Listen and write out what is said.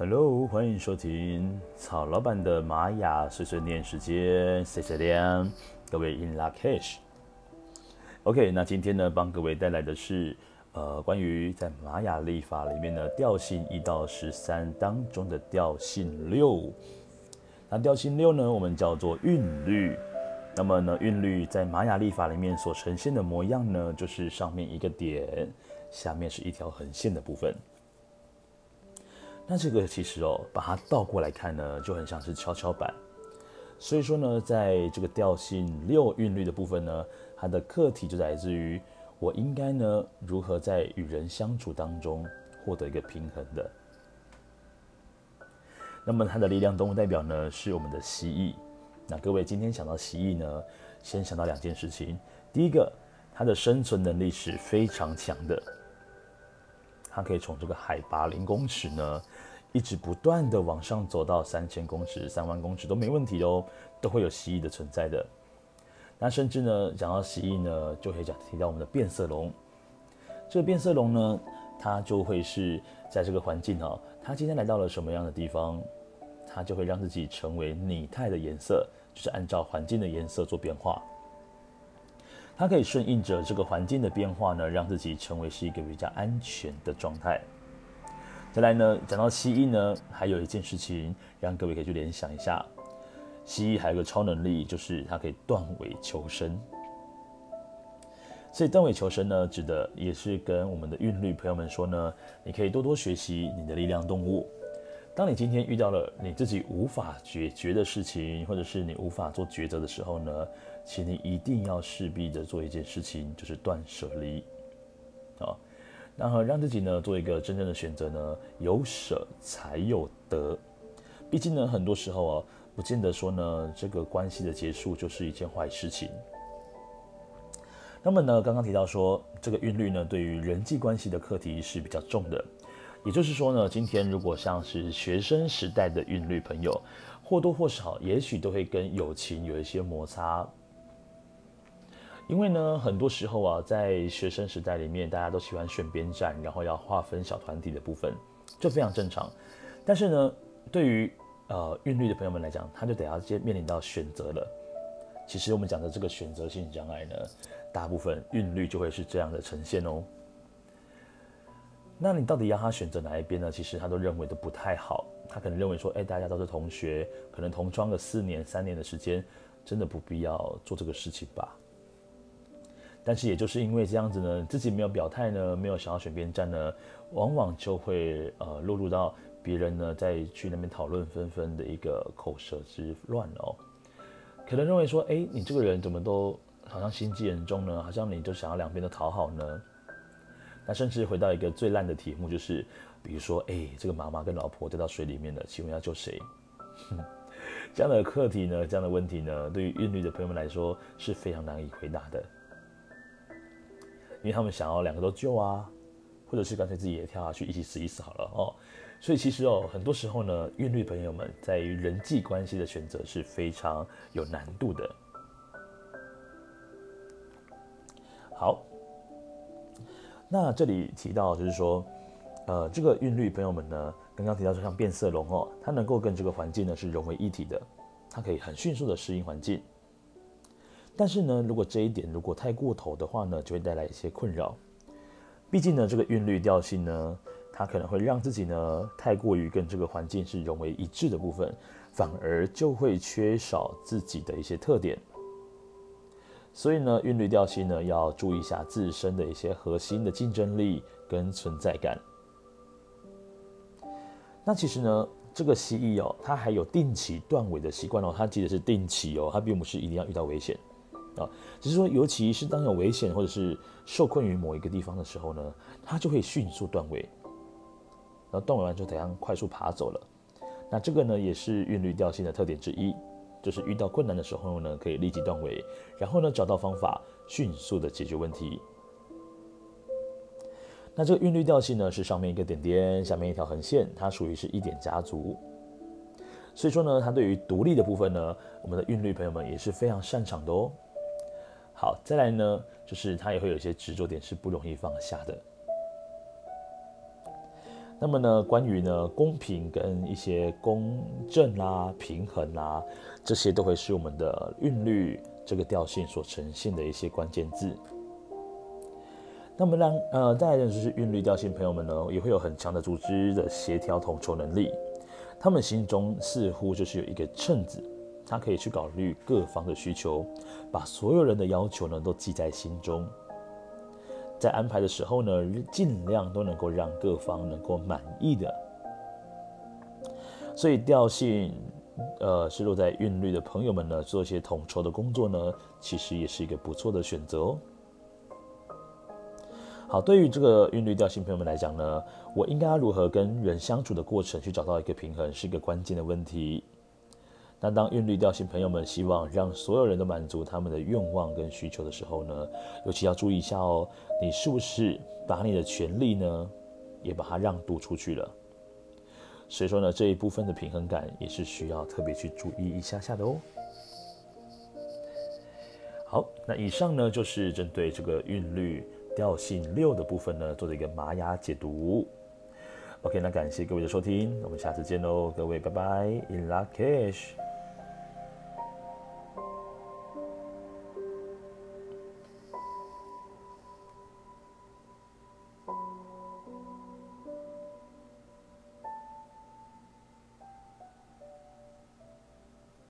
Hello，欢迎收听曹老板的玛雅碎碎念时间，谢谢亮，各位 In Lak'ech。OK，那今天呢，帮各位带来的是呃，关于在玛雅历法里面的调性一到十三当中的调性六。那调性六呢，我们叫做韵律。那么呢，韵律在玛雅历法里面所呈现的模样呢，就是上面一个点，下面是一条横线的部分。那这个其实哦，把它倒过来看呢，就很像是跷跷板。所以说呢，在这个调性六韵律的部分呢，它的课题就来自于我应该呢如何在与人相处当中获得一个平衡的。那么它的力量动物代表呢是我们的蜥蜴。那各位今天想到蜥蜴呢，先想到两件事情。第一个，它的生存能力是非常强的。它可以从这个海拔零公尺呢，一直不断的往上走到三千公尺、三万公尺都没问题哦，都会有蜥蜴的存在的。那甚至呢，讲到蜥蜴呢，就可以讲提到我们的变色龙。这个变色龙呢，它就会是在这个环境哦，它今天来到了什么样的地方，它就会让自己成为拟态的颜色，就是按照环境的颜色做变化。它可以顺应着这个环境的变化呢，让自己成为是一个比较安全的状态。再来呢，讲到蜥蜴呢，还有一件事情让各位可以去联想一下，蜥蜴还有个超能力，就是它可以断尾求生。所以断尾求生呢，指的也是跟我们的韵律朋友们说呢，你可以多多学习你的力量动物。当你今天遇到了你自己无法解决的事情，或者是你无法做抉择的时候呢，请你一定要势必的做一件事情，就是断舍离，啊，然后让自己呢做一个真正的选择呢，有舍才有得。毕竟呢，很多时候啊，不见得说呢，这个关系的结束就是一件坏事情。那么呢，刚刚提到说，这个韵律呢，对于人际关系的课题是比较重的。也就是说呢，今天如果像是学生时代的韵律朋友，或多或少也许都会跟友情有一些摩擦。因为呢，很多时候啊，在学生时代里面，大家都喜欢选边站，然后要划分小团体的部分，就非常正常。但是呢，对于呃韵律的朋友们来讲，他就得要接面临到选择了。其实我们讲的这个选择性障碍呢，大部分韵律就会是这样的呈现哦。那你到底要他选择哪一边呢？其实他都认为都不太好。他可能认为说，哎，大家都是同学，可能同窗个四年、三年的时间，真的不必要做这个事情吧。但是也就是因为这样子呢，自己没有表态呢，没有想要选边站呢，往往就会呃落入到别人呢在去那边讨论纷纷的一个口舌之乱哦。可能认为说，哎，你这个人怎么都好像心机很重呢？好像你就想要两边都讨好呢？那甚至回到一个最烂的题目，就是比如说，哎，这个妈妈跟老婆掉到水里面了，请问要救谁？这样的课题呢，这样的问题呢，对于韵律的朋友们来说是非常难以回答的，因为他们想要两个都救啊，或者是干脆自己也跳下去一起死一死好了哦。所以其实哦，很多时候呢，韵律朋友们在于人际关系的选择是非常有难度的。好。那这里提到就是说，呃，这个韵律朋友们呢，刚刚提到说像变色龙哦，它能够跟这个环境呢是融为一体的，它可以很迅速的适应环境。但是呢，如果这一点如果太过头的话呢，就会带来一些困扰。毕竟呢，这个韵律调性呢，它可能会让自己呢太过于跟这个环境是融为一致的部分，反而就会缺少自己的一些特点。所以呢，韵律调性呢，要注意一下自身的一些核心的竞争力跟存在感。那其实呢，这个蜥蜴哦，它还有定期断尾的习惯哦，它记得是定期哦，它并不是一定要遇到危险啊，只是说，尤其是当有危险或者是受困于某一个地方的时候呢，它就会迅速断尾，然后断尾完之后，怎样快速爬走了。那这个呢，也是韵律调性的特点之一。就是遇到困难的时候呢，可以立即断尾，然后呢，找到方法，迅速的解决问题。那这个韵律调性呢，是上面一个点点，下面一条横线，它属于是一点家族。所以说呢，它对于独立的部分呢，我们的韵律朋友们也是非常擅长的哦。好，再来呢，就是它也会有一些执着点是不容易放下的。那么呢，关于呢公平跟一些公正啊、平衡啊，这些都会是我们的韵律这个调性所呈现的一些关键字。那么让呃，再来就是韵律调性朋友们呢，也会有很强的组织的协调统筹能力。他们心中似乎就是有一个秤子，他可以去考虑各方的需求，把所有人的要求呢都记在心中。在安排的时候呢，尽量都能够让各方能够满意的。所以调性，呃，是落在韵律的朋友们呢，做一些统筹的工作呢，其实也是一个不错的选择哦。好，对于这个韵律调性朋友们来讲呢，我应该要如何跟人相处的过程去找到一个平衡，是一个关键的问题。那当韵律调性朋友们希望让所有人都满足他们的愿望跟需求的时候呢，尤其要注意一下哦，你是不是把你的权利呢，也把它让渡出去了？所以说呢，这一部分的平衡感也是需要特别去注意一下下的哦。好，那以上呢就是针对这个韵律。调性六的部分呢，做了一个玛雅解读。OK，那感谢各位的收听，我们下次见喽，各位拜拜，In Lak'ech。